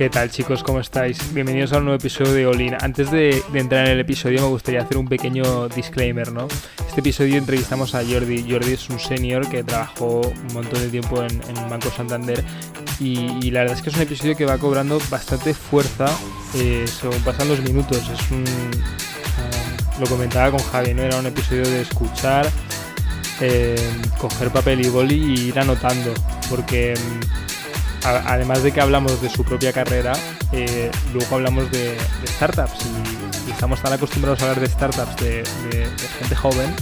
¿Qué tal chicos? ¿Cómo estáis? Bienvenidos a un nuevo episodio de Olin. Antes de, entrar en el episodio me gustaría hacer un pequeño disclaimer, ¿no? Este episodio entrevistamos a Jordi. Jordi es un senior que trabajó un montón de tiempo en, Banco Santander y, la verdad es que es un episodio que va cobrando bastante fuerza eh, según pasan los minutos. Un... lo comentaba con Javi, ¿no? Era un episodio de escuchar, eh, coger papel y boli y ir anotando porque además de que hablamos de su propia carrera, eh, luego hablamos de, startups y, estamos tan acostumbrados a hablar de startups de, gente joven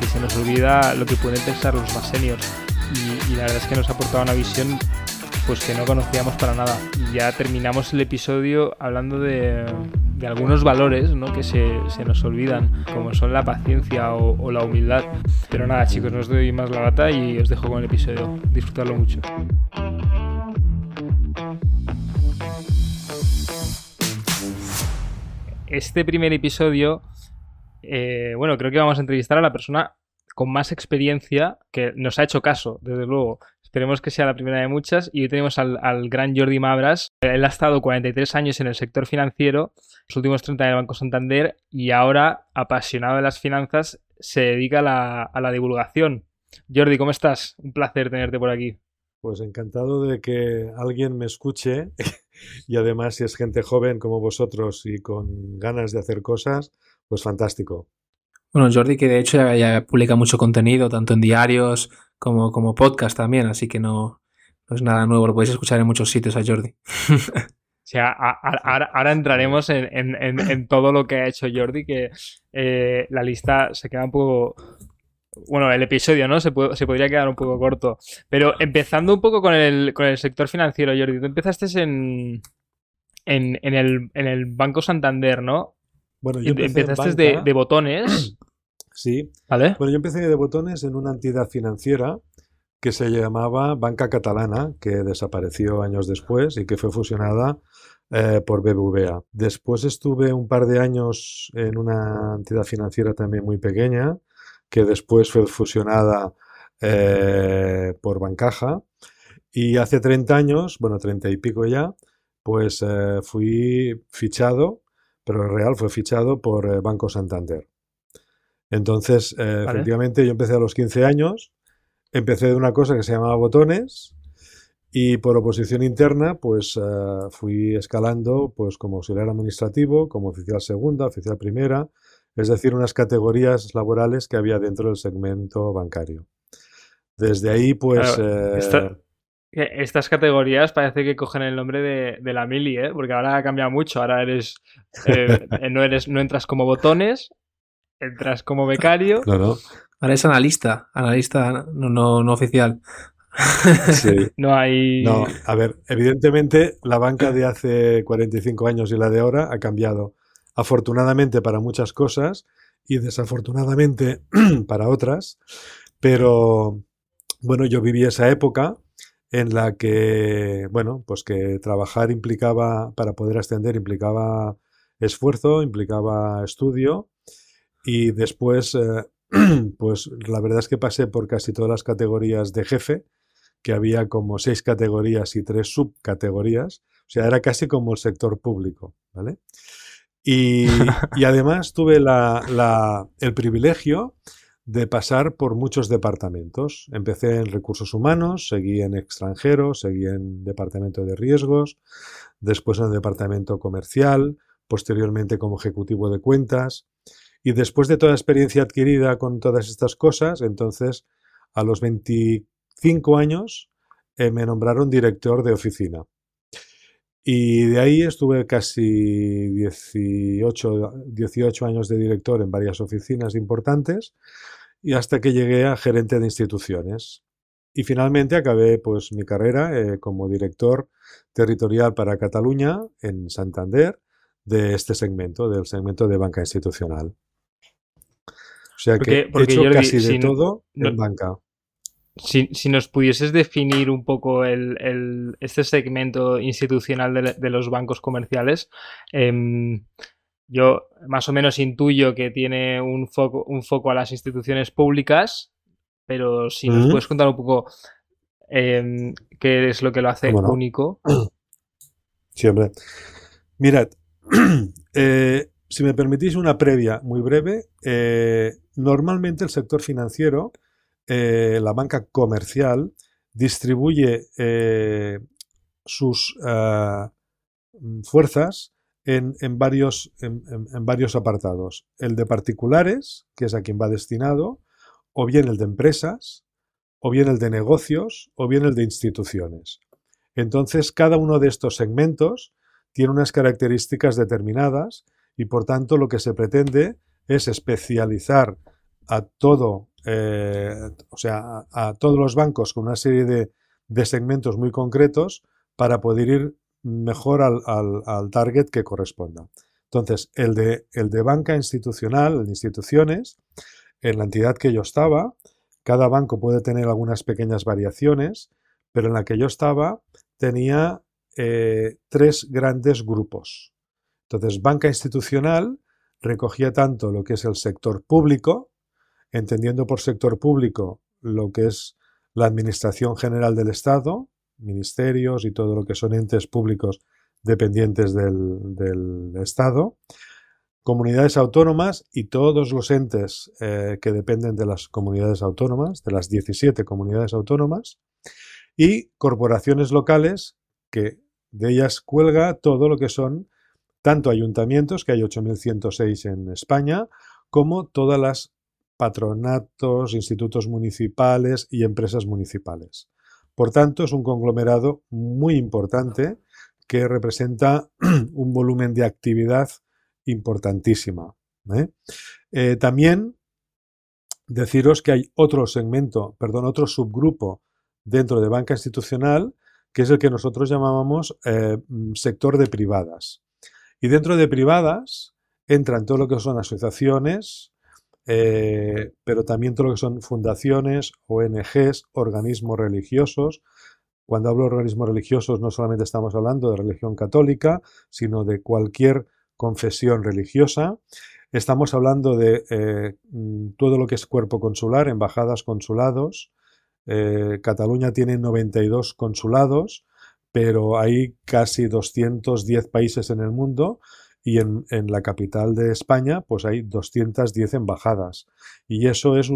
que se nos olvida lo que pueden pensar los más seniors. Y, la verdad es que nos ha aportado una visión pues que no conocíamos para nada. Y ya terminamos el episodio hablando de, algunos valores ¿no? que se, nos olvidan, como son la paciencia o, o, la humildad. Pero nada, chicos, no os doy más la bata y os dejo con el episodio. Disfrutarlo mucho. Este primer episodio, eh, bueno, creo que vamos a entrevistar a la persona con más experiencia que nos ha hecho caso, desde luego. Esperemos que sea la primera de muchas. Y hoy tenemos al, gran Jordi Mabras. Él ha estado 43 años en el sector financiero, los últimos 30 en el Banco Santander y ahora, apasionado de las finanzas, se dedica a la divulgación. Jordi, ¿cómo estás? Un placer tenerte por aquí. Pues encantado de que alguien me escuche y además si es gente joven como vosotros y con ganas de hacer cosas, pues fantástico. Bueno, Jordi que de hecho ya, publica mucho contenido, tanto en diarios como, como podcast también, así que no, es nada nuevo, lo podéis escuchar en muchos sitios a Jordi. O sea, ahora, entraremos en, todo lo que ha hecho Jordi, que eh, la lista se queda un poco, bueno, el episodio, ¿no? Se, se, podría quedar un poco corto. Pero empezando un poco con el, con el sector financiero, Jordi, tú empezaste en, en, en, el, en el Banco Santander, ¿no? Bueno, yo empezaste de, de, botones. Sí. ¿Vale? Bueno, yo empecé de botones en una entidad financiera que se llamaba Banca Catalana, que desapareció años después y que fue fusionada eh, por BBVA. Después estuve un par de años en una entidad financiera también muy pequeña, que después fue fusionada eh, por Bancaja. Y hace 30 años, bueno, 30 y pico ya, pues eh, fui fichado, pero en real fue fichado por eh, Banco Santander. Entonces, efectivamente, yo empecé a los 15 años, empecé de una cosa que se llamaba botones y por oposición interna, pues fui escalando pues como auxiliar administrativo, como oficial segunda, oficial primera, es decir, unas categorías laborales que había dentro del segmento bancario. Desde ahí, pues... Eh, estas categorías parece que cogen el nombre de, la mili, ¿eh? porque ahora ha cambiado mucho. Ahora eres, eh, no eres, no entras como botones, entras como becario. No, no. Ahora es analista, analista no, no, oficial. Sí. no hay. No, a ver, evidentemente la banca de hace 45 años y la de ahora ha cambiado afortunadamente para muchas cosas y desafortunadamente para otras, pero bueno, yo viví esa época en la que, bueno, pues que trabajar implicaba, para poder ascender, implicaba esfuerzo, implicaba estudio y después, eh, pues la verdad es que pasé por casi todas las categorías de jefe, que había como seis categorías y tres subcategorías, o sea, era casi como el sector público, ¿vale? Y, además tuve el privilegio de pasar por muchos departamentos. Empecé en recursos humanos, seguí en extranjeros, seguí en departamento de riesgos, después en el departamento comercial, posteriormente como ejecutivo de cuentas. Y después de toda la experiencia adquirida con todas estas cosas, entonces a los 25 años eh, me nombraron director de oficina. Y de ahí estuve casi 18, 18 años de director en varias oficinas importantes y hasta que llegué a gerente de instituciones. Y finalmente acabé pues mi carrera eh, como director territorial para Cataluña en Santander de este segmento, del segmento de banca institucional. O sea que he hecho casi de todo en banca. Si, nos pudieses definir un poco el, este segmento institucional de, los bancos comerciales, em, yo más o menos intuyo que tiene un foco, un foco a las instituciones públicas, pero si nos puedes contar un poco em, qué es lo que lo hace único. Sí, hombre. Mirad, eh, si me permitís una previa muy breve, eh, normalmente el sector financiero, eh, la banca comercial, distribuye sus fuerzas en, varios, en, varios apartados. El de particulares, que es a quien va destinado, o bien el de empresas, o bien el de negocios, o bien el de instituciones. Entonces, cada uno de estos segmentos tiene unas características determinadas y, por tanto, lo que se pretende es especializar a todo, eh, o sea, a, todos los bancos con una serie de, segmentos muy concretos para poder ir mejor al, target que corresponda. Entonces, el de, el de banca institucional, de instituciones, en la entidad que yo estaba, cada banco puede tener algunas pequeñas variaciones, pero en la que yo estaba tenía eh, tres grandes grupos. Entonces, banca institucional recogía tanto lo que es el sector público, entendiendo por sector público lo que es la Administración General del Estado, ministerios y todo lo que son entes públicos dependientes del, Estado, comunidades autónomas y todos los entes eh, que dependen de las comunidades autónomas, de las 17 comunidades autónomas, y corporaciones locales que de ellas cuelga todo lo que son tanto ayuntamientos, que hay 8.106 en España, como todas las patronatos, institutos municipales y empresas municipales. Por tanto, es un conglomerado muy importante que representa un volumen de actividad importantísima. ¿eh? Eh, también deciros que hay otro segmento, perdón, otro subgrupo dentro de banca institucional que es el que nosotros llamábamos eh, sector de privadas. Y dentro de privadas entran todo lo que son asociaciones, eh, pero también todo lo que son fundaciones, ONGs, organismos religiosos. Cuando hablo de organismos religiosos no solamente estamos hablando de religión católica, sino de cualquier confesión religiosa. Estamos hablando de eh, mm, todo lo que es cuerpo consular, embajadas, consulados, eh, Cataluña tiene 92 consulados, pero hay casi 210 países en el mundo y en, la capital de España pues hay 210 embajadas. Y eso es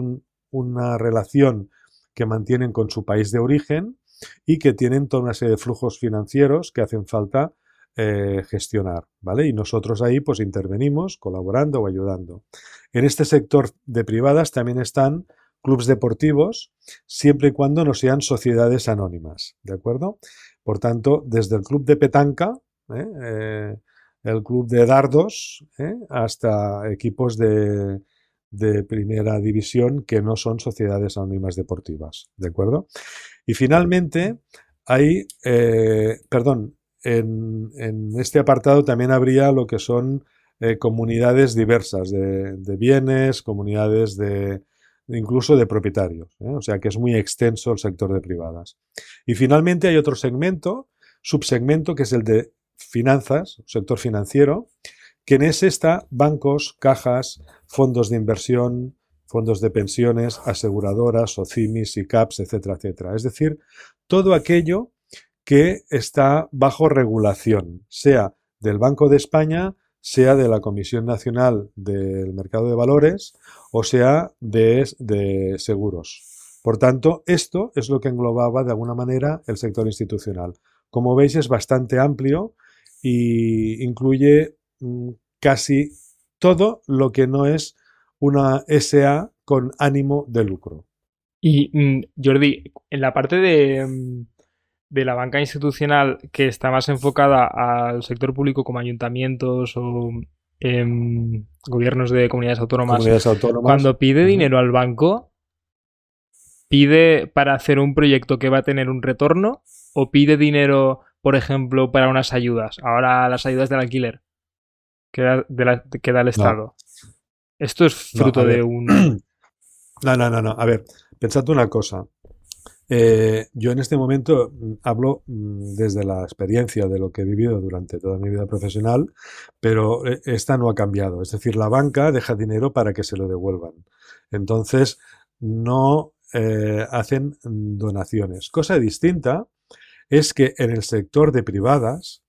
una relación que mantienen con su país de origen y que tienen toda una serie de flujos financieros que hacen falta eh, gestionar, ¿vale? Y nosotros ahí pues intervenimos colaborando o ayudando. En este sector de privadas también están clubes deportivos siempre y cuando no sean sociedades anónimas, ¿de acuerdo? Por tanto, desde el club de petanca, ¿eh? Eh, el club de dardos, ¿eh? hasta equipos de, primera división que no son sociedades anónimas deportivas, ¿de acuerdo? Y finalmente, hay, perdón, en, este apartado también habría lo que son comunidades diversas de bienes, comunidades de, incluso de propietarios. ¿eh? O sea que es muy extenso el sector de privadas. Y finalmente hay otro segmento, subsegmento, que es el de finanzas, sector financiero, que en ese está bancos, cajas, fondos de inversión, fondos de pensiones, aseguradoras, OCIMIS, CAPS, etcétera, etcétera. Es decir, todo aquello que está bajo regulación, sea del Banco de España, sea de la Comisión Nacional del Mercado de Valores o sea de seguros. Por tanto, esto es lo que englobaba de alguna manera el sector institucional. Como veis, es bastante amplio e incluye mm, casi todo lo que no es una SA con ánimo de lucro. Y mm, Jordi, en la parte de, mm, de la banca institucional que está más enfocada al sector público como ayuntamientos o em, gobiernos de comunidades autónomas, cuando pide dinero al banco, ¿pide para hacer un proyecto que va a tener un retorno o pide dinero, por ejemplo, para unas ayudas? Ahora las ayudas del alquiler que da, el Estado. Esto es fruto de un... No, no, no, no. A ver, pensad una cosa. Eh, yo en este momento mm, hablo mm, desde la experiencia de lo que he vivido durante toda mi vida profesional, pero eh, esta no ha cambiado. Es decir, la banca deja dinero para que se lo devuelvan. Entonces, no eh, hacen donaciones. Cosa distinta es que en el sector de privadas,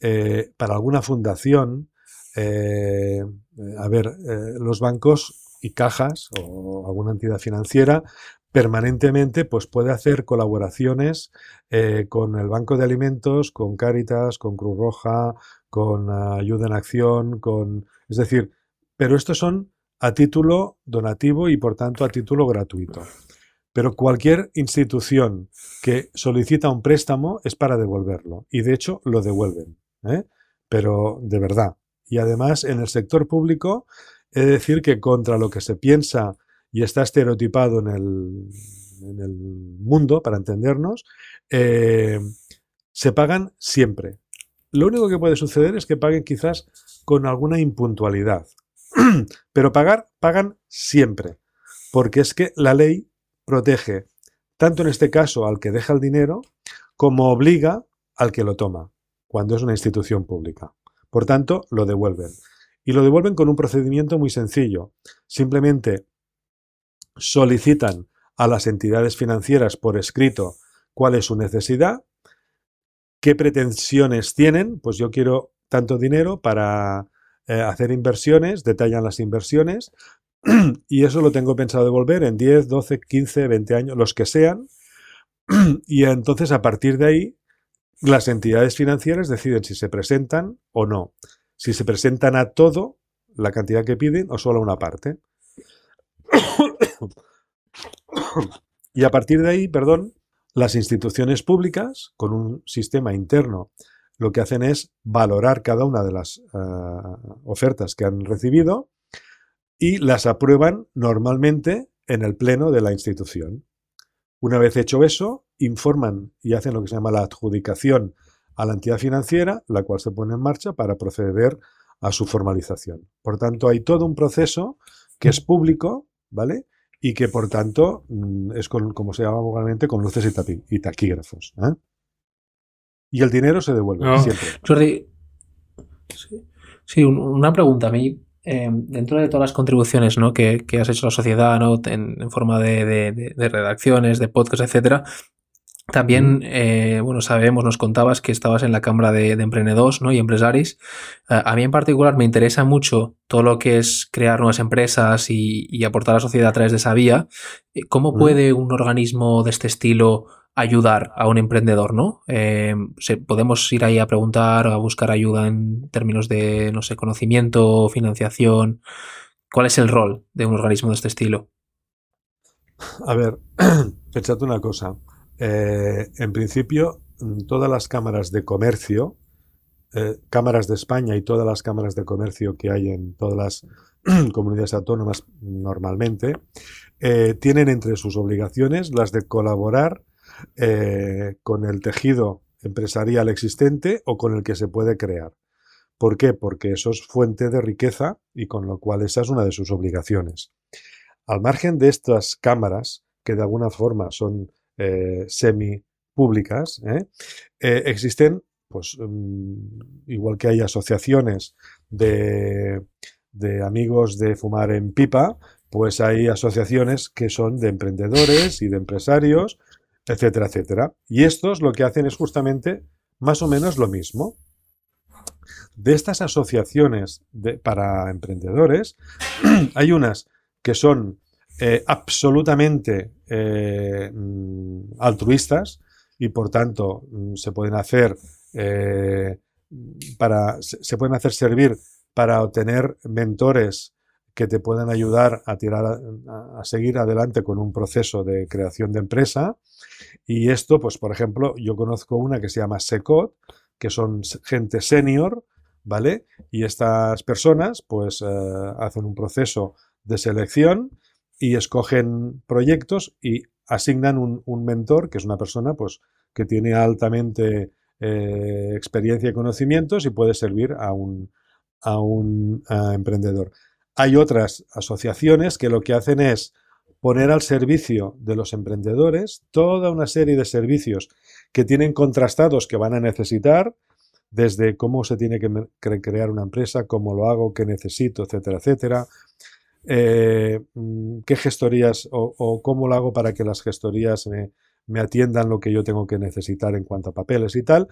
eh, para alguna fundación, eh, a ver, eh, los bancos y cajas o alguna entidad financiera permanentemente pues puede hacer colaboraciones con el Banco de Alimentos, con Cáritas, con Cruz Roja, con Ayuda en Acción, con... Es decir, pero estos son a título donativo y por tanto a título gratuito. Pero cualquier institución que solicita un préstamo es para devolverlo y de hecho lo devuelven. ¿eh? Pero de verdad. Y además en el sector público he de decir que contra lo que se piensa y está estereotipado en el, mundo, para entendernos, eh, se pagan siempre. Lo único que puede suceder es que paguen quizás con alguna impuntualidad. Pero pagar, pagan siempre. Porque es que la ley protege tanto en este caso al que deja el dinero como obliga al que lo toma, cuando es una institución pública. Por tanto, lo devuelven. Y lo devuelven con un procedimiento muy sencillo. Simplemente solicitan a las entidades financieras por escrito cuál es su necesidad, qué pretensiones tienen, pues yo quiero tanto dinero para eh, hacer inversiones, detallan las inversiones, y eso lo tengo pensado devolver en 10, 12, 15, 20 años, los que sean. Y entonces a partir de ahí, las entidades financieras deciden si se presentan o no. Si se presentan a todo, la cantidad que piden, o solo a una parte. Y a partir de ahí, perdón, las instituciones públicas, con un sistema interno, lo que hacen es valorar cada una de las uh, ofertas que han recibido y las aprueban normalmente en el pleno de la institución. Una vez hecho eso, informan y hacen lo que se llama la adjudicación a la entidad financiera, la cual se pone en marcha para proceder a su formalización. Por tanto, hay todo un proceso que es público, ¿vale? Y que, por tanto, mm, es con, como se llama vulgarmente, con luces y, taquígrafos. ¿eh? Y el dinero se devuelve no. siempre. Jordi, sí, sí, una pregunta. A mí eh, dentro de todas las contribuciones ¿no? que, que, has hecho a la sociedad ¿no? en, en forma de, de, de, redacciones, de podcast, etcétera, también, eh, bueno, sabemos, nos contabas que estabas en la Cámara de, de Emprendedores ¿no? y Empresaris. Uh, a mí en particular me interesa mucho todo lo que es crear nuevas empresas y, y aportar a la sociedad a través de esa vía. ¿Cómo puede un organismo de este estilo ayudar a un emprendedor, ¿no? Eh, se, podemos ir ahí a preguntar, a buscar ayuda en términos de, no sé, conocimiento, financiación. ¿Cuál es el rol de un organismo de este estilo? A ver, pensad una cosa. Eh, en principio, todas las cámaras de comercio, eh, cámaras de España y todas las cámaras de comercio que hay en todas las comunidades autónomas normalmente, tienen entre sus obligaciones las de colaborar eh, con el tejido empresarial existente o con el que se puede crear. ¿Por qué? Porque eso es fuente de riqueza y con lo cual esa es una de sus obligaciones. Al margen de estas cámaras, que de alguna forma son eh, semi públicas, ¿eh? Existen, pues, um, igual que hay asociaciones de, de amigos de fumar en pipa, pues hay asociaciones que son de emprendedores y de empresarios etcétera, etcétera. Y estos lo que hacen es justamente más o menos lo mismo. De estas asociaciones para emprendedores, hay unas que son eh, absolutamente eh, mm, altruistas y por tanto mm, se pueden hacer eh, para se pueden hacer servir para obtener mentores que te puedan ayudar a tirar a, seguir adelante con un proceso de creación de empresa. Y esto, pues, por ejemplo, yo conozco una que se llama SECOT, que son gente senior, ¿vale? Y estas personas, pues, eh, hacen un proceso de selección y escogen proyectos y asignan un, mentor, que es una persona, pues, que tiene altamente eh, experiencia y conocimientos y puede servir a un, a un a emprendedor. Hay otras asociaciones que lo que hacen es poner al servicio de los emprendedores toda una serie de servicios que tienen contrastados que van a necesitar, desde cómo se tiene que crear una empresa, cómo lo hago, qué necesito, etcétera, etcétera. Eh, mm, qué gestorías o, cómo lo hago para que las gestorías me, me atiendan lo que yo tengo que necesitar en cuanto a papeles y tal.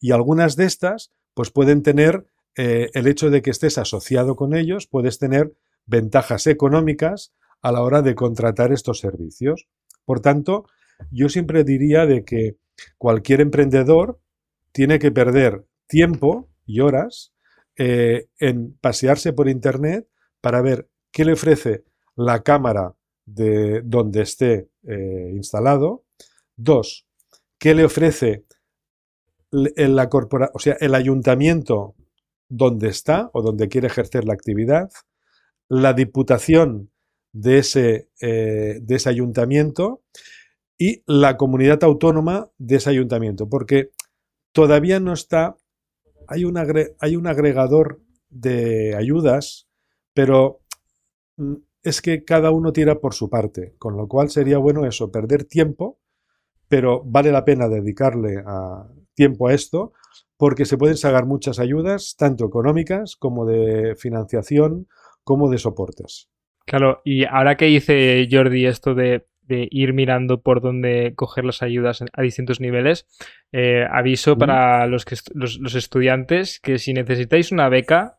Y algunas de estas, pues pueden tener eh, el hecho de que estés asociado con ellos, puedes tener ventajas económicas a la hora de contratar estos servicios. Por tanto, yo siempre diría de que cualquier emprendedor tiene que perder tiempo y horas eh, en pasearse por Internet para ver qué le ofrece la cámara de donde esté eh, instalado. Dos, qué le ofrece el ayuntamiento donde está o donde quiere ejercer la actividad, la diputación de ese, eh, de ese ayuntamiento y la comunidad autónoma de ese ayuntamiento, porque todavía no está, hay un, hay un agregador de ayudas, pero mm, es que cada uno tira por su parte, con lo cual sería bueno eso, perder tiempo, pero vale la pena dedicarle a, tiempo a esto, porque se pueden sacar muchas ayudas, tanto económicas como de financiación, como de soportes. Claro, y ahora que dice Jordi esto de, ir mirando por dónde coger las ayudas a distintos niveles, eh, aviso para los, que, los, estudiantes que si necesitáis una beca,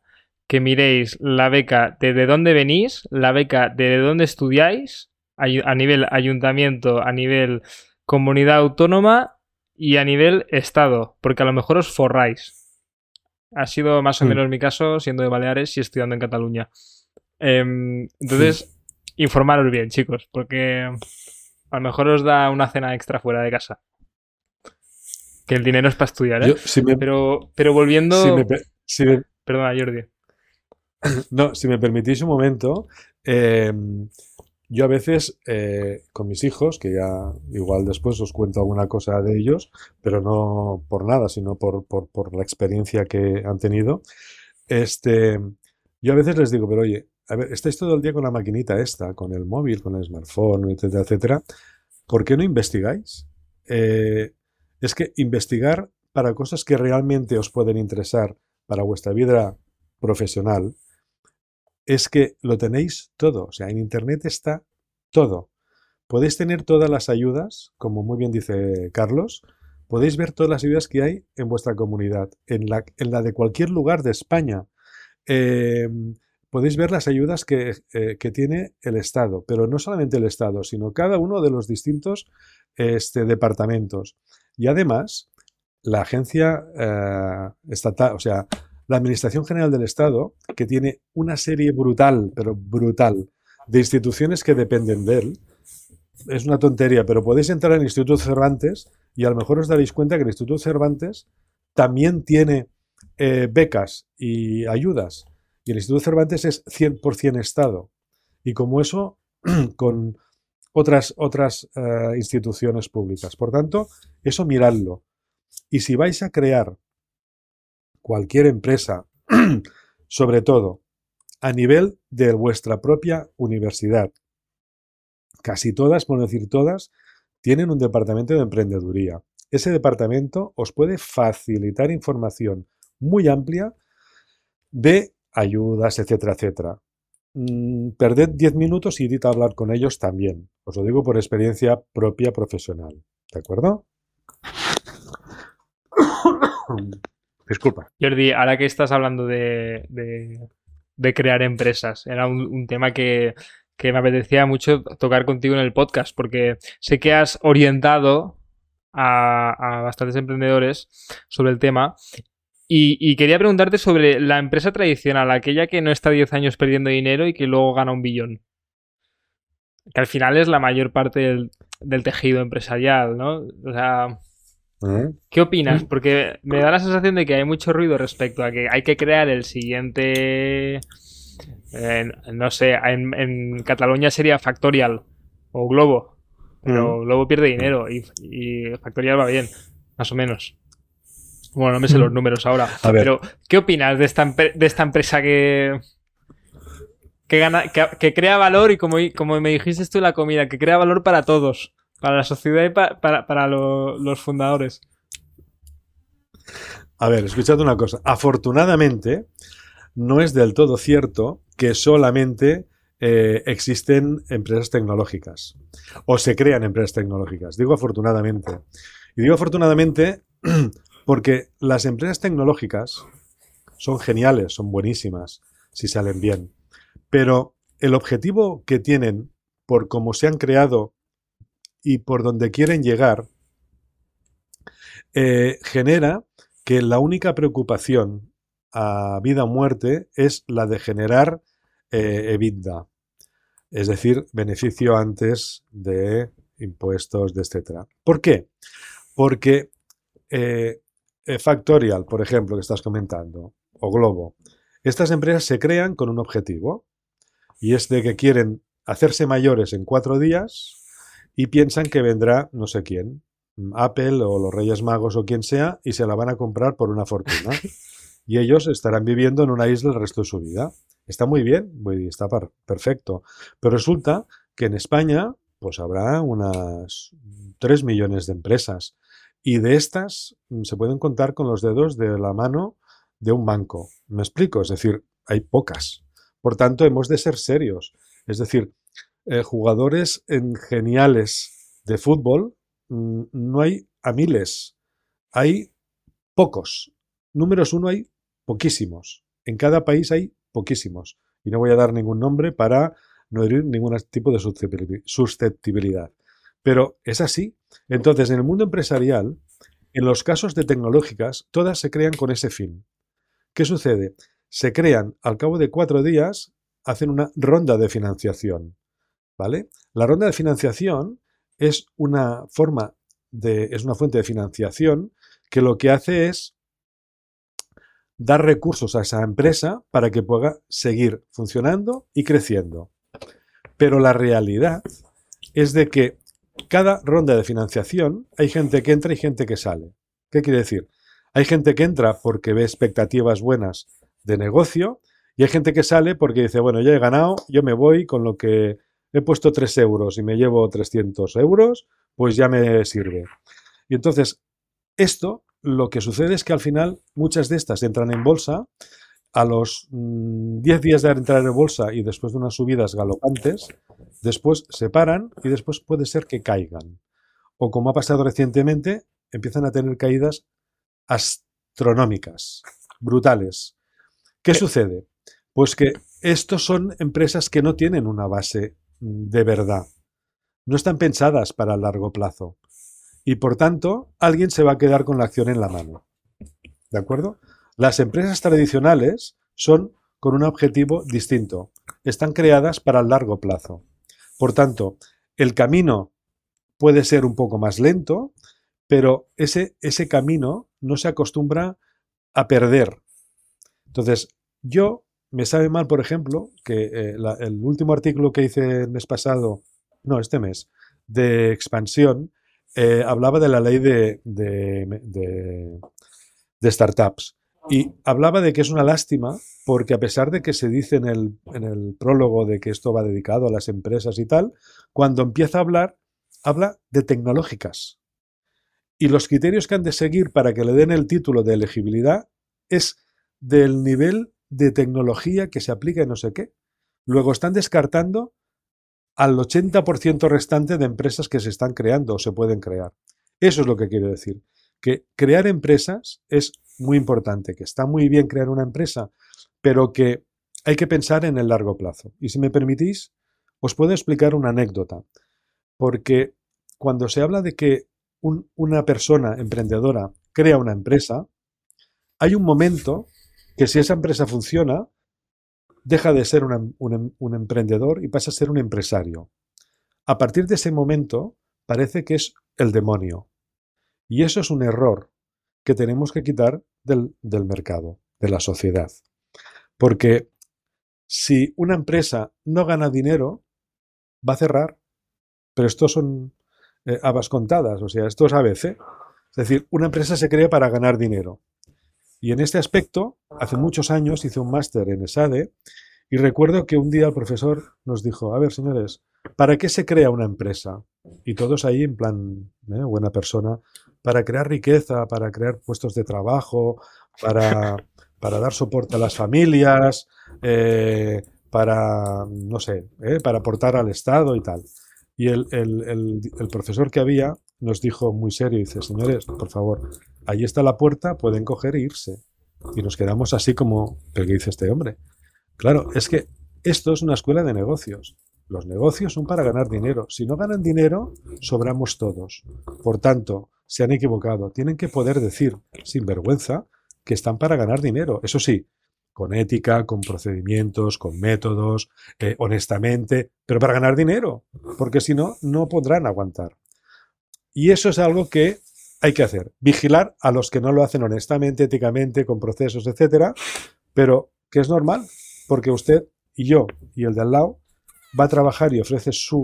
que miréis la beca de, de dónde venís, la beca de, dónde estudiáis, a nivel ayuntamiento, a nivel comunidad autónoma y a nivel estado, porque a lo mejor os forráis. Ha sido más o hmm. menos mi caso siendo de Baleares y estudiando en Cataluña. Em, entonces, informaros bien, chicos, porque a lo mejor os da una cena extra fuera de casa. Que el dinero es para estudiar, ¿eh? pero, pero volviendo. Perdona, Jordi. No, si me permitís un momento, em, yo a veces eh, con mis hijos, que ya igual después os cuento alguna cosa de ellos, pero no por nada, sino por, por la experiencia que han tenido, este, yo a veces les digo, pero oye, a ver, estáis todo el día con la maquinita esta, con el móvil, con el smartphone, etcétera, etcétera. ¿Por qué no investigáis? Eh, es que investigar para cosas que realmente os pueden interesar para vuestra vida profesional es que lo tenéis todo. O sea, en Internet está todo. Podéis tener todas las ayudas, como muy bien dice Carlos, podéis ver todas las ayudas que hay en vuestra comunidad, en la, en la de cualquier lugar de España. Eh, podéis ver las ayudas eh, que, tiene el Estado, pero no solamente el Estado, sino cada uno de los distintos este, departamentos. Y además, la agencia eh, estatal, o sea, la Administración General del Estado, que tiene una serie brutal, pero brutal, de instituciones que dependen de él, es una tontería, pero podéis entrar en el Instituto Cervantes y a lo mejor os daréis cuenta que el Instituto Cervantes también tiene eh, becas y ayudas y el Instituto Cervantes es 100% Estado. Y como eso, con otras, otras eh, instituciones públicas. Por tanto, eso miradlo. Y si vais a crear cualquier empresa, sobre todo a nivel de vuestra propia universidad, casi todas, por no decir todas, tienen un departamento de emprendeduría. Ese departamento os puede facilitar información muy amplia de ayudas, etcétera, etcétera. Mm, perded 10 minutos y id a hablar con ellos también. Os lo digo por experiencia propia profesional. ¿De acuerdo? Disculpa. Jordi, ahora que estás hablando de, de, crear empresas, era un, tema que, que, me apetecía mucho tocar contigo en el podcast, porque sé que has orientado a, a bastantes emprendedores sobre el tema y, quería preguntarte sobre la empresa tradicional, aquella que no está 10 años perdiendo dinero y que luego gana un billón. Que al final es la mayor parte del, tejido empresarial, ¿no? O sea, ¿qué opinas? Porque me da la sensación de que hay mucho ruido respecto a que hay que crear el siguiente... no sé, en, Cataluña sería Factorial o Globo. Pero Globo pierde dinero y, y Factorial va bien, más o menos. Bueno, no me sé los números ahora. Pero, ¿qué opinas de esta, de esta empresa que, que, gana, que, crea valor y como, como me dijiste tú en la comida, que crea valor para todos, para la sociedad y para, los fundadores? A ver, escuchad una cosa. Afortunadamente, no es del todo cierto que solamente eh, existen empresas tecnológicas o se crean empresas tecnológicas. Digo afortunadamente. Y digo afortunadamente Porque las empresas tecnológicas son geniales, son buenísimas, si salen bien. Pero el objetivo que tienen por cómo se han creado y por donde quieren llegar, eh, genera que la única preocupación a vida o muerte es la de generar eh, EBITDA, es decir, beneficio antes de impuestos, de etcétera. ¿Por qué? Porque eh, Factorial, por ejemplo, que estás comentando, o Globo, estas empresas se crean con un objetivo y es de que quieren hacerse mayores en cuatro días y piensan que vendrá no sé quién, Apple o los Reyes Magos o quien sea, y se la van a comprar por una fortuna. Y ellos estarán viviendo en una isla el resto de su vida. Está muy bien, está perfecto. Pero resulta que en España, pues habrá unas 3 millones de empresas. Y de estas mm, se pueden contar con los dedos de la mano de un banco. ¿Me explico? Es decir, hay pocas. Por tanto, hemos de ser serios. Es decir, eh, jugadores en geniales de fútbol Mm, no hay a miles, hay pocos. Números uno hay poquísimos. En cada país hay poquísimos. Y no voy a dar ningún nombre para no herir ningún tipo de susceptibilidad. Pero es así. Entonces, en el mundo empresarial, en los casos de tecnológicas, todas se crean con ese fin. ¿Qué sucede? Se crean al cabo de cuatro días, hacen una ronda de financiación. ¿Vale? La ronda de financiación es una forma de, es una fuente de financiación que lo que hace es dar recursos a esa empresa para que pueda seguir funcionando y creciendo. Pero la realidad es de que cada ronda de financiación hay gente que entra y gente que sale. ¿Qué quiere decir? Hay gente que entra porque ve expectativas buenas de negocio y hay gente que sale porque dice, bueno, ya he ganado, yo me voy con lo que he puesto 3 euros y me llevo 300 euros, pues ya me sirve. Y entonces, esto lo que sucede es que al final muchas de estas entran en bolsa, a los 10 mm, días de entrar en bolsa y después de unas subidas galopantes, después se paran y después puede ser que caigan. O como ha pasado recientemente, empiezan a tener caídas astronómicas, brutales. ¿Qué sucede? Pues que estos son empresas que no tienen una base de verdad. No están pensadas para el largo plazo. Y por tanto, alguien se va a quedar con la acción en la mano. ¿De acuerdo? Las empresas tradicionales son con un objetivo distinto. Están creadas para el largo plazo. Por tanto, el camino puede ser un poco más lento, pero ese, ese camino no se acostumbra a perder. Entonces, yo me sabe mal, por ejemplo, que eh, el último artículo que hice el mes pasado, no, este mes, de expansión, eh, hablaba de la ley de, de, startups. Y hablaba de que es una lástima porque a pesar de que se dice en el, en el prólogo de que esto va dedicado a las empresas y tal, cuando empieza a hablar, habla de tecnológicas. Y los criterios que han de seguir para que le den el título de elegibilidad es del nivel de tecnología que se aplica en no sé qué. Luego están descartando al 80% restante de empresas que se están creando o se pueden crear. Eso es lo que quiero decir. Que crear empresas es muy importante, que está muy bien crear una empresa, pero que hay que pensar en el largo plazo. Y si me permitís, os puedo explicar una anécdota. Porque cuando se habla de que una persona emprendedora crea una empresa, hay un momento que si esa empresa funciona, deja de ser un, emprendedor y pasa a ser un empresario. A partir de ese momento, parece que es el demonio. Y eso es un error que tenemos que quitar del, mercado, de la sociedad. Porque si una empresa no gana dinero, va a cerrar. Pero esto son eh, habas contadas, o sea, esto es ABC. Es decir, una empresa se crea para ganar dinero. Y en este aspecto, hace muchos años hice un máster en ESADE y recuerdo que un día el profesor nos dijo, a ver, señores, ¿para qué se crea una empresa? Y todos ahí en plan, ¿eh? buena persona, para crear riqueza, para crear puestos de trabajo, para, para dar soporte a las familias, eh, para, no sé, ¿eh? para aportar al Estado y tal. Y el, el, el, el, profesor que había nos dijo muy serio, dice, señores, por favor, ahí está la puerta, pueden coger e irse. Y nos quedamos así como, ¿qué dice este hombre? Claro, es que esto es una escuela de negocios. Los negocios son para ganar dinero. Si no ganan dinero, sobramos todos. Por tanto, se han equivocado. Tienen que poder decir, sin vergüenza, que están para ganar dinero. Eso sí, con ética, con procedimientos, con métodos, eh, honestamente, pero para ganar dinero, porque si no, no podrán aguantar. Y eso es algo que hay que hacer, vigilar a los que no lo hacen honestamente, éticamente, con procesos, etcétera, pero que es normal, porque usted y yo y el de al lado va a trabajar y ofrece su,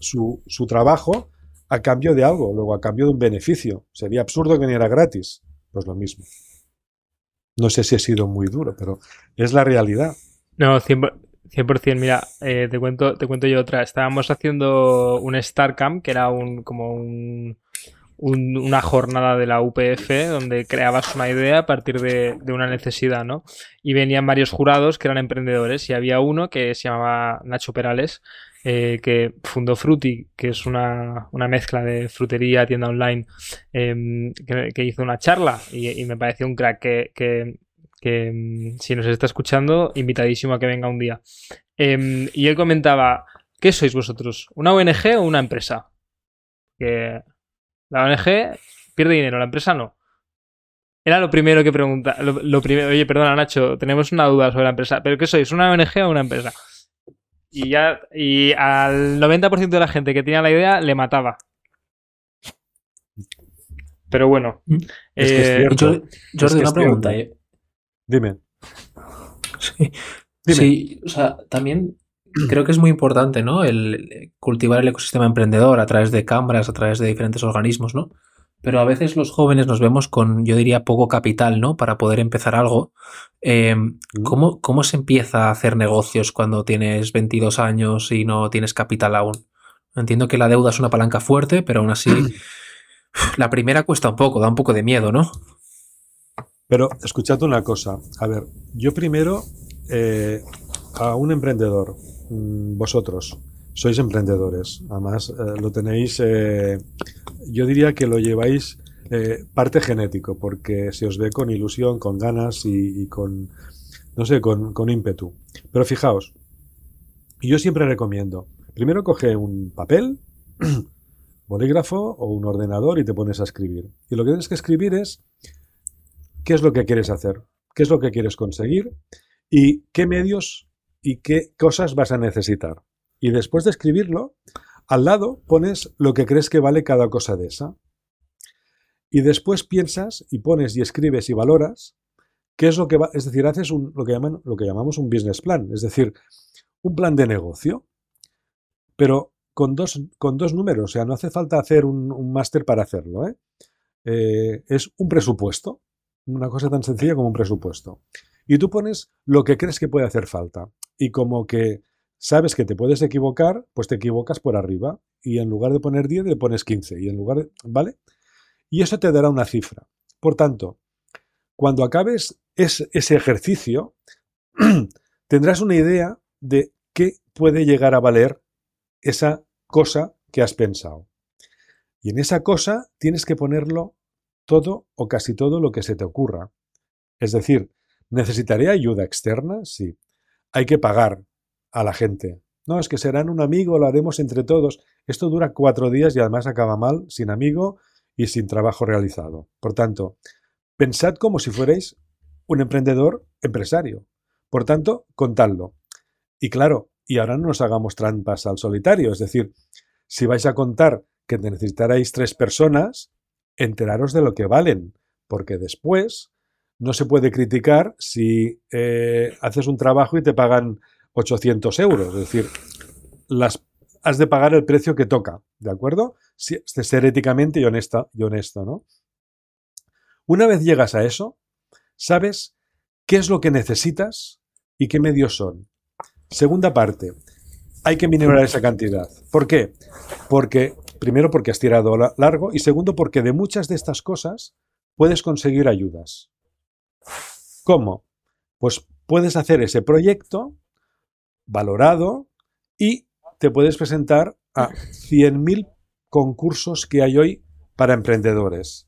su, trabajo a cambio de algo, luego a cambio de un beneficio. Sería absurdo que viniera gratis. Pues lo mismo. No sé si he sido muy duro, pero es la realidad. No, 100%, mira, eh, te, cuento, te cuento yo otra. Estábamos haciendo un StarCamp, que era un, como un, una jornada de la UPF donde creabas una idea a partir de, una necesidad, ¿no? Y venían varios jurados que eran emprendedores y había uno que se llamaba Nacho Perales, eh, que fundó Fruity, que es una, una, mezcla de frutería, tienda online, eh, que, hizo una charla y, me pareció un crack que, que, mm, si nos está escuchando, invitadísimo a que venga un día. Eh, y él comentaba, ¿qué sois vosotros? ¿Una ONG o una empresa? Que la ONG pierde dinero, la empresa no. Era lo primero que pregunta. Lo, lo primero, oye, perdona, Nacho, tenemos una duda sobre la empresa. ¿Pero qué sois? ¿Una ONG o una empresa? Y ya. Y al 90% de la gente que tenía la idea le mataba. Pero bueno. Es que eh, es yo, yo Es que una pregunta. cierto. ¿eh? Dime. Sí. Dime. Sí, o sea, también creo que es muy importante, ¿no? El cultivar el ecosistema emprendedor a través de cámaras, a través de diferentes organismos, ¿no? Pero a veces los jóvenes nos vemos con, yo diría, poco capital, ¿no? Para poder empezar algo. Eh, ¿cómo, ¿Cómo se empieza a hacer negocios cuando tienes 22 años y no tienes capital aún? Entiendo que la deuda es una palanca fuerte, pero aún así la primera cuesta un poco, da un poco de miedo, ¿no? Pero escuchad una cosa. A ver, yo primero eh, a un emprendedor, vosotros sois emprendedores, además eh, lo tenéis, eh, yo diría que lo lleváis eh, parte genético, porque se os ve con ilusión, con ganas y, y con, no sé, con, con ímpetu. Pero fijaos, yo siempre recomiendo, primero coge un papel, bolígrafo o un ordenador y te pones a escribir. Y lo que tienes que escribir es qué es lo que quieres hacer, qué es lo que quieres conseguir y qué medios y qué cosas vas a necesitar. Y después de escribirlo, al lado pones lo que crees que vale cada cosa de esa. Y después piensas y pones y escribes y valoras qué es lo que va, es decir, haces lo, que llaman, lo que llamamos un business plan, es decir, un plan de negocio, pero con dos, con dos números, o sea, no hace falta hacer un, un máster para hacerlo, ¿eh? Eh, es un presupuesto, una cosa tan sencilla como un presupuesto. Y tú pones lo que crees que puede hacer falta. Y como que sabes que te puedes equivocar, pues te equivocas por arriba. Y en lugar de poner 10, le pones 15. Y en lugar de, ¿Vale? Y eso te dará una cifra. Por tanto, cuando acabes es, ese ejercicio, tendrás una idea de qué puede llegar a valer esa cosa que has pensado. Y en esa cosa tienes que ponerlo todo o casi todo lo que se te ocurra. Es decir, ¿necesitaré ayuda externa? Sí. Hay que pagar a la gente. No, es que serán un amigo, lo haremos entre todos. Esto dura cuatro días y además acaba mal, sin amigo y sin trabajo realizado. Por tanto, pensad como si fuerais un emprendedor empresario. Por tanto, contadlo. Y claro, y ahora no nos hagamos trampas al solitario. Es decir, si vais a contar que necesitaréis tres personas, enteraros de lo que valen, porque después no se puede criticar si eh, haces un trabajo y te pagan 800 euros. Es decir, has de pagar el precio que toca, ¿de acuerdo? Si, de ser éticamente y, honesta, y honesto, ¿no? Una vez llegas a eso, sabes qué es lo que necesitas y qué medios son. Segunda parte, hay que minorar esa cantidad. ¿Por qué? Porque, primero, porque has tirado largo y segundo, porque de muchas de estas cosas puedes conseguir ayudas. ¿Cómo? Pues puedes hacer ese proyecto valorado y te puedes presentar a 100.000 concursos que hay hoy para emprendedores.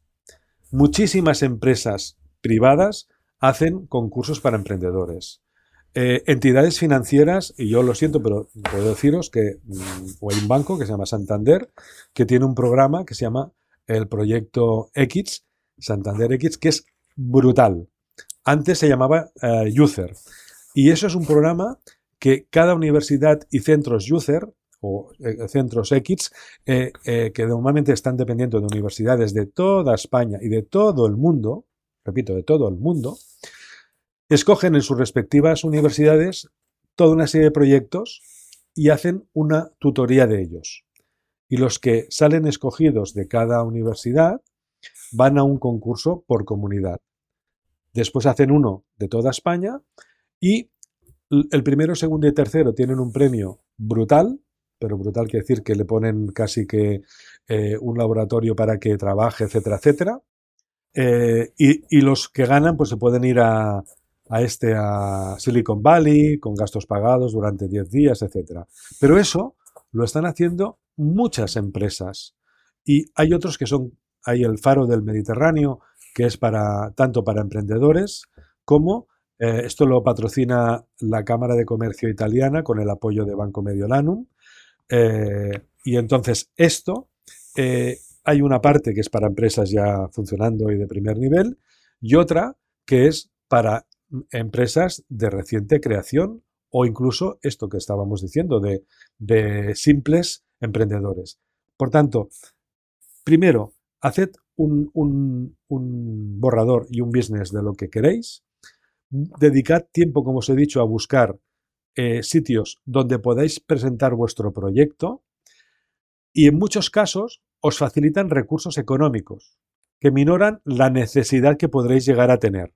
muchísimas empresas privadas hacen concursos para emprendedores. Eh, entidades financieras, y yo lo siento, pero puedo deciros que mm, hay un banco que se llama Santander, que tiene un programa que se llama el proyecto X, Santander X, que es brutal. Antes se llamaba eh, User. Y eso es un programa que cada universidad y centros User o eh, centros X, que normalmente están dependiendo de universidades de toda España y de todo el mundo, repito, de todo el mundo, escogen en sus respectivas universidades toda una serie de proyectos y hacen una tutoría de ellos. Y los que salen escogidos de cada universidad van a un concurso por comunidad. Después hacen uno de toda España y el primero, segundo y tercero tienen un premio brutal, pero brutal quiere decir que le ponen casi que eh, un laboratorio para que trabaje, etcétera, etcétera. Eh, y, los que ganan pues se pueden ir a, a este a Silicon Valley con gastos pagados durante 10 días, etc. Pero eso lo están haciendo muchas empresas y hay otros que son, hay el Faro del Mediterráneo, que es para tanto para emprendedores como eh, esto lo patrocina la Cámara de Comercio Italiana con el apoyo de Banco Mediolanum. Eh, y entonces esto, eh, hay una parte que es para empresas ya funcionando y de primer nivel y otra que es para empresas de reciente creación o incluso esto que estábamos diciendo de, simples emprendedores. Por tanto, primero, haced un, borrador y un business de lo que queréis. Dedicad tiempo, como os he dicho, a buscar eh, sitios donde podáis presentar vuestro proyecto y en muchos casos os facilitan recursos económicos que minoran la necesidad que podréis llegar a tener.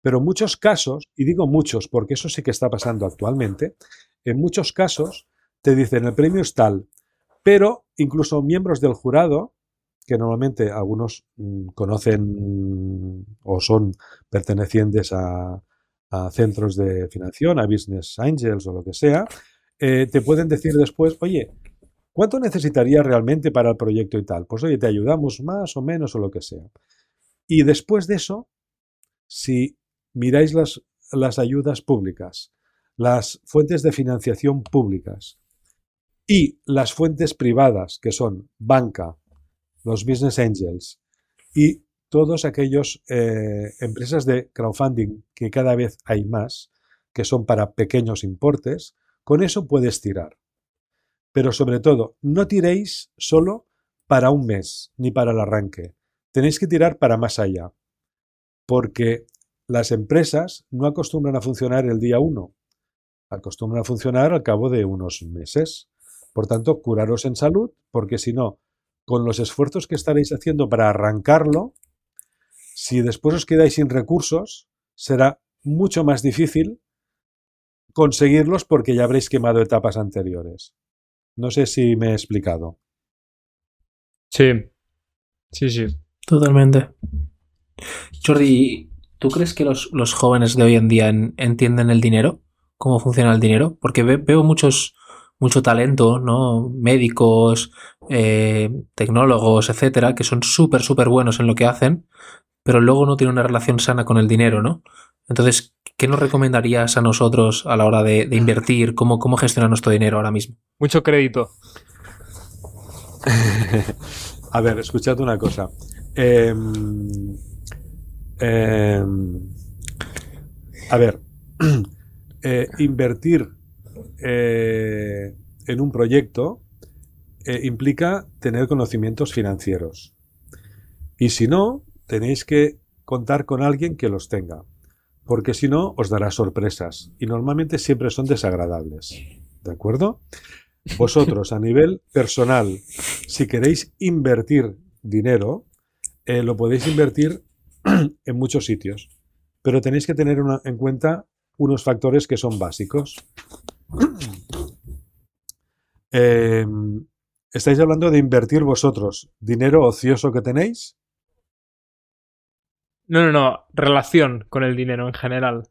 Pero en muchos casos, y digo muchos porque eso sí que está pasando actualmente, en muchos casos te dicen el premio es tal, pero incluso miembros del jurado, que normalmente algunos mm, conocen o son pertenecientes a, centros de financiación, a business angels o lo que sea, eh, te pueden decir después, oye, ¿cuánto necesitaría realmente para el proyecto y tal? Pues oye, te ayudamos más o menos o lo que sea. Y después de eso, si miráis las ayudas públicas, las fuentes de financiación públicas y las fuentes privadas, que son banca, los business angels y todos aquellos eh, empresas de crowdfunding que cada vez hay más, que son para pequeños importes, con eso puedes tirar. Pero sobre todo, no tiréis solo para un mes ni para el arranque. Tenéis que tirar para más allá. Porque las empresas no acostumbran a funcionar el día uno, acostumbran a funcionar al cabo de unos meses. Por tanto, curaros en salud, porque si no, con los esfuerzos que estaréis haciendo para arrancarlo, si después os quedáis sin recursos, será mucho más difícil conseguirlos porque ya habréis quemado etapas anteriores. No sé si me he explicado. Sí, sí, sí. Totalmente. Jordi, ¿Tú crees que los, jóvenes de hoy en día entienden el dinero? ¿Cómo funciona el dinero? Porque veo muchos, mucho talento, ¿no? Médicos, eh, tecnólogos, etcétera, que son súper, súper buenos en lo que hacen, pero luego no tienen una relación sana con el dinero, ¿no? Entonces, ¿qué nos recomendarías a nosotros a la hora de, invertir? ¿Cómo, ¿Cómo gestionar nuestro dinero ahora mismo? Mucho crédito. a ver, escuchad una cosa. Eh, Em, a ver, eh, invertir eh, en un proyecto eh, implica tener conocimientos financieros. Y si no, tenéis que contar con alguien que los tenga, porque si no, os dará sorpresas y normalmente siempre son desagradables. ¿De acuerdo? Vosotros, a nivel personal, si queréis invertir dinero, lo podéis invertir en muchos sitios, pero tenéis que tener en cuenta unos factores que son básicos. Em, ¿Estáis hablando de invertir vosotros dinero ocioso que tenéis? No, no, no. Relación con el dinero en general.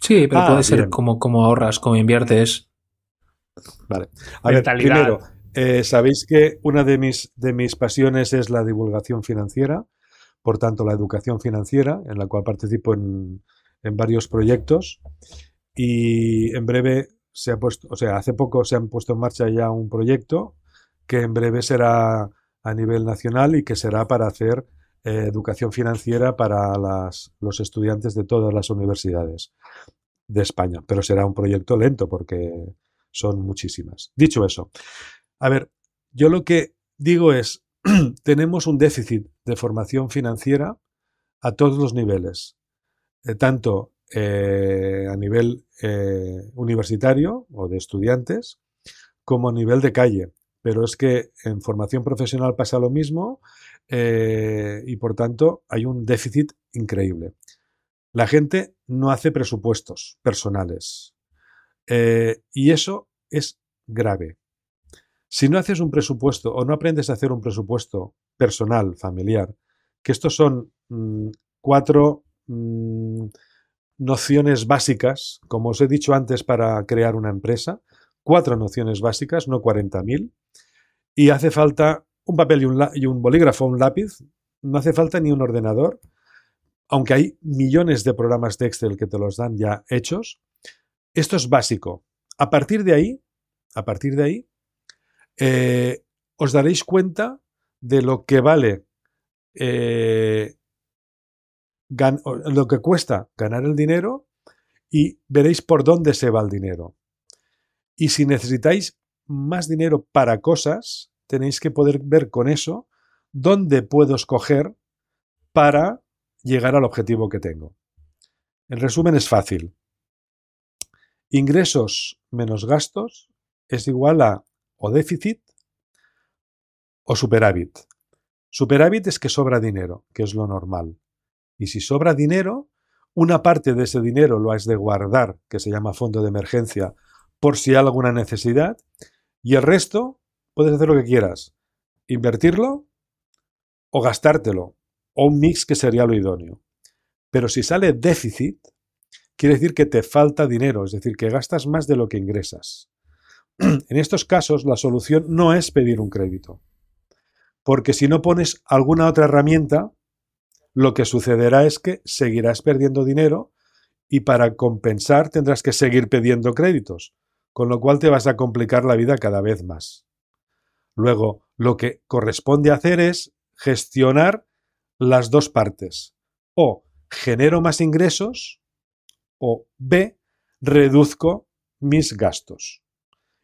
Sí, pero ah, puede ser como, como ahorras, como inviertes. Vale. A ver, primero, eh, sabéis que una de mis, de mis pasiones es la divulgación financiera. por tanto la educación financiera, en la cual participo en, en varios proyectos y en breve se ha puesto, o sea, hace poco se han puesto en marcha ya un proyecto que en breve será a nivel nacional y que será para hacer eh, educación financiera para las, los estudiantes de todas las universidades de España. Pero será un proyecto lento porque son muchísimas. Dicho eso, a ver, yo lo que digo es, tenemos un déficit de formación financiera a todos los niveles, eh, tanto eh, a nivel universitario o de estudiantes, como a nivel de calle. Pero es que en formación profesional pasa lo mismo eh, y por tanto hay un déficit increíble. La gente no hace presupuestos personales eh, y eso es grave. Si no haces un presupuesto o no aprendes a hacer un presupuesto personal, familiar, que estos son mm, cuatro mm, nociones básicas, como os he dicho antes, para crear una empresa, cuatro nociones básicas, no 40.000, y hace falta un papel y un, bolígrafo, un lápiz, no hace falta ni un ordenador, aunque hay millones de programas de Excel que te los dan ya hechos. Esto es básico. A partir de ahí, a partir de ahí, eh, os daréis cuenta de lo que vale, eh, lo que cuesta ganar el dinero y veréis por dónde se va el dinero. Y si necesitáis más dinero para cosas, tenéis que poder ver con eso dónde puedo escoger para llegar al objetivo que tengo. En resumen, es fácil. Ingresos menos gastos es igual a o déficit o superávit. Superávit es que sobra dinero, que es lo normal. Y si sobra dinero, una parte de ese dinero lo has de guardar, que se llama fondo de emergencia, por si hay alguna necesidad, y el resto puedes hacer lo que quieras, invertirlo o gastártelo, o un mix que sería lo idóneo. Pero si sale déficit, quiere decir que te falta dinero, es decir, que gastas más de lo que ingresas. En estos casos, la solución no es pedir un crédito, porque si no pones alguna otra herramienta, lo que sucederá es que seguirás perdiendo dinero y para compensar tendrás que seguir pidiendo créditos, con lo cual te vas a complicar la vida cada vez más. Luego, lo que corresponde hacer es gestionar las dos partes. O genero más ingresos o B, reduzco mis gastos.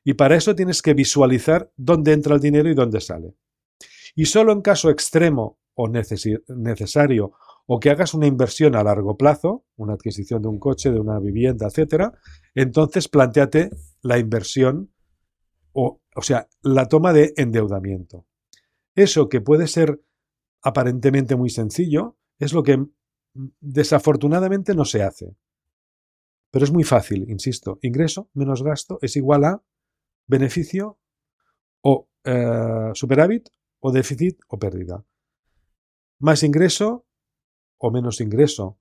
Y para eso tienes que visualizar dónde entra el dinero y dónde sale. Y solo en caso extremo o necesario o que hagas una inversión a largo plazo, una adquisición de un coche, de una vivienda, etcétera, entonces planteate la inversión o, o sea, la toma de endeudamiento. Eso que puede ser aparentemente muy sencillo es lo que desafortunadamente no se hace. Pero es muy fácil, insisto, ingreso menos gasto es igual a beneficio o eh, superávit o déficit o pérdida. Más ingreso o menos ingreso,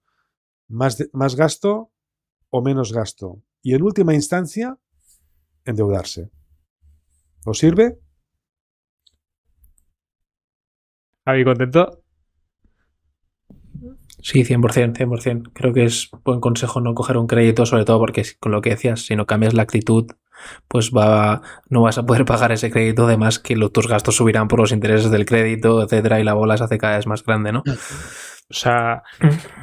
más, más gasto o menos gasto. Y en última instancia, endeudarse. ¿Os sirve? Javi, ¿contento? Sí, 100%, 100%. Creo que es buen consejo no coger un crédito, sobre todo porque con lo que decías, si no cambias la actitud, pues va, no vas a poder pagar ese crédito, además que tus gastos subirán por los intereses del crédito, etcétera, y la bola se hace cada vez más grande, ¿no? O sea,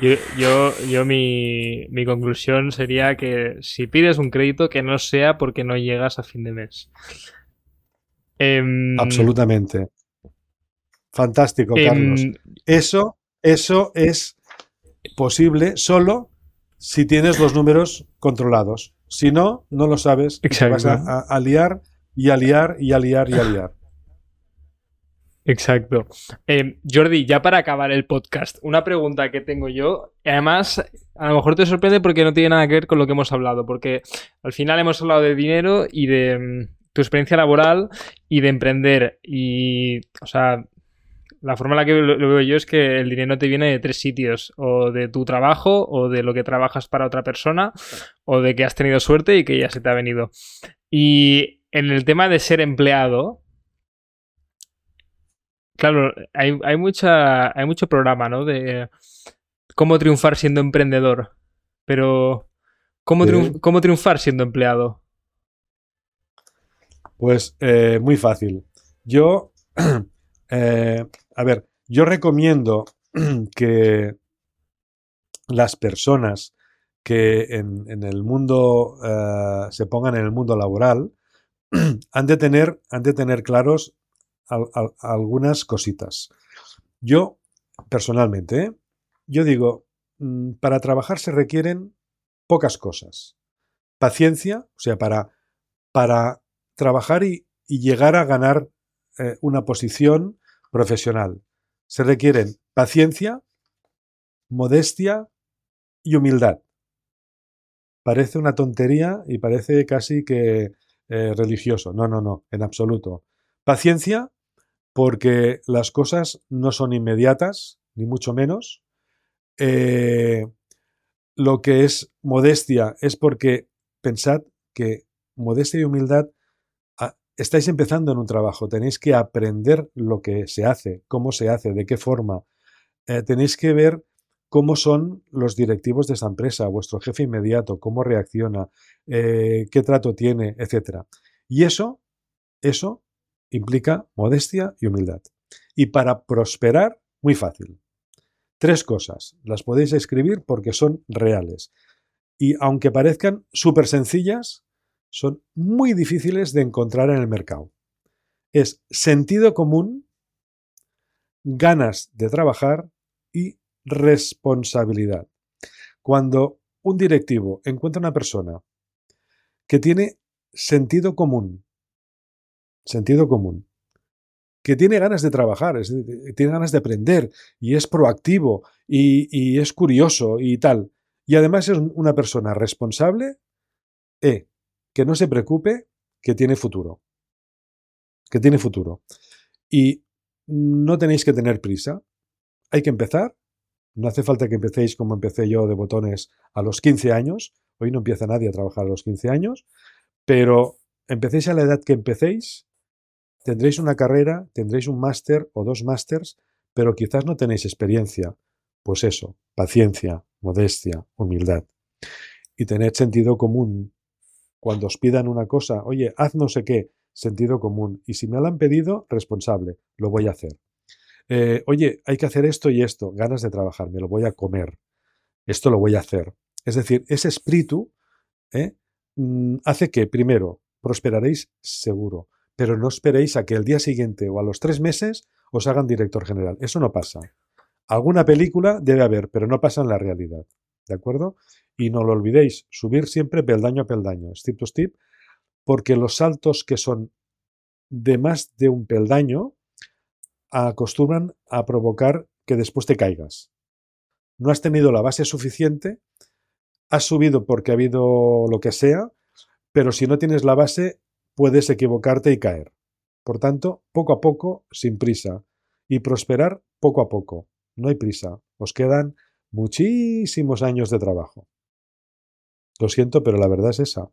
yo, yo, yo mi, mi, conclusión sería que si pides un crédito, que no sea porque no llegas a fin de mes. Eh, Absolutamente. Fantástico, eh, Carlos. Eso, eso es posible solo si tienes los números controlados. Si no, no lo sabes. Vas a, a, liar y a liar y a liar y a liar. Exacto. Eh, Jordi, ya para acabar el podcast, una pregunta que tengo yo. Además, a lo mejor te sorprende porque no tiene nada que ver con lo que hemos hablado, porque al final hemos hablado de dinero y de mm, tu experiencia laboral y de emprender. Y, o sea, la forma en la que lo, lo, veo yo es que el dinero te viene de tres sitios, o de tu trabajo, o de lo que trabajas para otra persona, o de que has tenido suerte y que ya se te ha venido. Y en el tema de ser empleado, claro, hay, hay, mucha, hay mucho programa, ¿no? De cómo triunfar siendo emprendedor. Pero, ¿cómo, ¿cómo triunfar siendo empleado? Pues eh, muy fácil. Yo, eh, a ver, yo recomiendo que las personas que en, el mundo eh, se pongan en el mundo laboral han de tener, han de tener claros algunas cositas. Yo, personalmente, yo digo, mm, para trabajar se requieren pocas cosas. Paciencia, o sea, para, para trabajar y, llegar a ganar eh, una posición profesional. Se requieren paciencia, modestia y humildad. Parece una tontería y parece casi que eh, religioso. No, no, no, en absoluto. Paciencia porque las cosas no son inmediatas, ni mucho menos. Eh, lo que es modestia es porque pensad que modestia y humildad estáis empezando en un trabajo, tenéis que aprender lo que se hace, cómo se hace, de qué forma. Eh, tenéis que ver cómo son los directivos de esa empresa, vuestro jefe inmediato, cómo reacciona, eh, qué trato tiene, etc. Y eso, eso implica modestia y humildad. Y para prosperar, muy fácil. Tres cosas. Las podéis escribir porque son reales. Y aunque parezcan súper sencillas, son muy difíciles de encontrar en el mercado. Es sentido común, ganas de trabajar y responsabilidad. Cuando un directivo encuentra una persona que tiene sentido común, sentido común, que tiene ganas de trabajar, tiene ganas de aprender y es proactivo y, es curioso y tal, y además es una persona responsable, eh, que no se preocupe, que tiene futuro. Que tiene futuro. Y no tenéis que tener prisa. Hay que empezar no hace falta que empecéis como empecé yo de botones a los 15 años. Hoy no empieza nadie a trabajar a los 15 años, pero empecéis a la edad que empecéis, tendréis una carrera, tendréis un máster o dos másters, pero quizás no tenéis experiencia. Pues eso, paciencia, modestia, humildad. Y tened sentido común. Cuando os pidan una cosa, oye, haz no sé qué, sentido común. Y si me lo han pedido, responsable, lo voy a hacer. Eh, oye, hay que hacer esto y esto, ganas de trabajar, me lo voy a comer, esto lo voy a hacer. Es decir, ese espíritu ¿eh? mm, hace que, primero, prosperaréis seguro, pero no esperéis a que el día siguiente o a los tres meses os hagan director general. Eso no pasa. Alguna película debe haber, pero no pasa en la realidad. ¿De acuerdo? Y no lo olvidéis, subir siempre peldaño a peldaño, step to step, porque los saltos que son de más de un peldaño acostumbran a provocar que después te caigas. No has tenido la base suficiente, has subido porque ha habido lo que sea, pero si no tienes la base, puedes equivocarte y caer. Por tanto, poco a poco, sin prisa. Y prosperar poco a poco. No hay prisa. Os quedan muchísimos años de trabajo. Lo siento, pero la verdad es esa.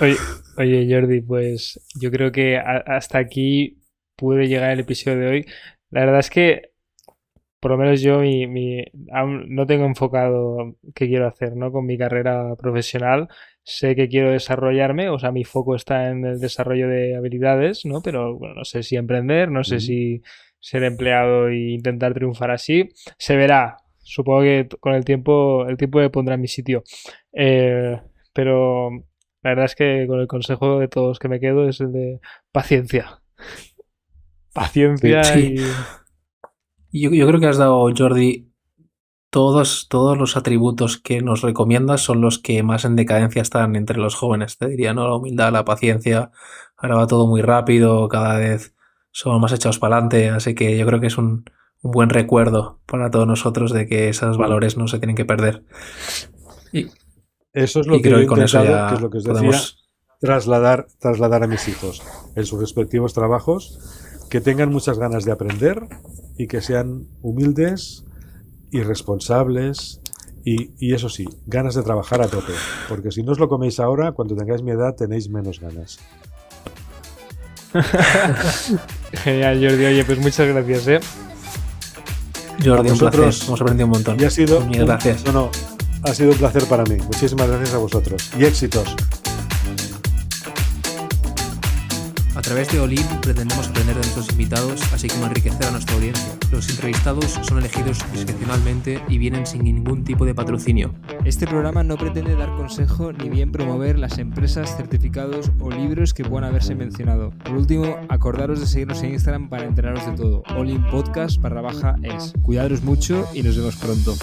Oye, oye Jordi, pues yo creo que hasta aquí pude llegar el episodio de hoy. La verdad es que, por lo menos yo mi, aún no tengo enfocado qué quiero hacer ¿no? con mi carrera profesional. Sé que quiero desarrollarme, o sea, mi foco está en el desarrollo de habilidades, ¿no? Pero bueno, no sé si emprender, no sé si ser empleado e intentar triunfar así. Se verá. Supongo que con el tiempo, el tiempo me pondrá en mi sitio. Eh, pero la verdad es que con el consejo de todos que me quedo es el de paciencia paciencia y... Yo, yo, creo que has dado, Jordi, todos, todos los atributos que nos recomiendas son los que más en decadencia están entre los jóvenes, te diría, ¿no? La humildad, la paciencia, ahora va todo muy rápido, cada vez somos más echados para adelante, así que yo creo que es un, buen recuerdo para todos nosotros de que esos valores no se tienen que perder. Y, eso es lo que, con eso que es lo que os decía, trasladar, trasladar a mis hijos en sus respectivos trabajos que tengan muchas ganas de aprender y que sean humildes y responsables y, y, eso sí, ganas de trabajar a tope. Porque si no os lo coméis ahora, cuando tengáis mi edad tenéis menos ganas. Genial, Jordi. Oye, pues muchas gracias, ¿eh? Jordi, un placer. Hemos aprendido un montón. Y ha sido. Mil gracias. No, no. Ha sido un placer para mí. Muchísimas gracias a vosotros. Y éxitos. A través de Olin pretendemos aprender de nuestros invitados, así como enriquecer a nuestra audiencia. Los entrevistados son elegidos discrecionalmente y vienen sin ningún tipo de patrocinio. Este programa no pretende dar consejo ni bien promover las empresas, certificados o libros que puedan haberse mencionado. Por último, acordaros de seguirnos en Instagram para enteraros de todo. Olin Podcast barra baja es. Cuidaros mucho y nos vemos pronto.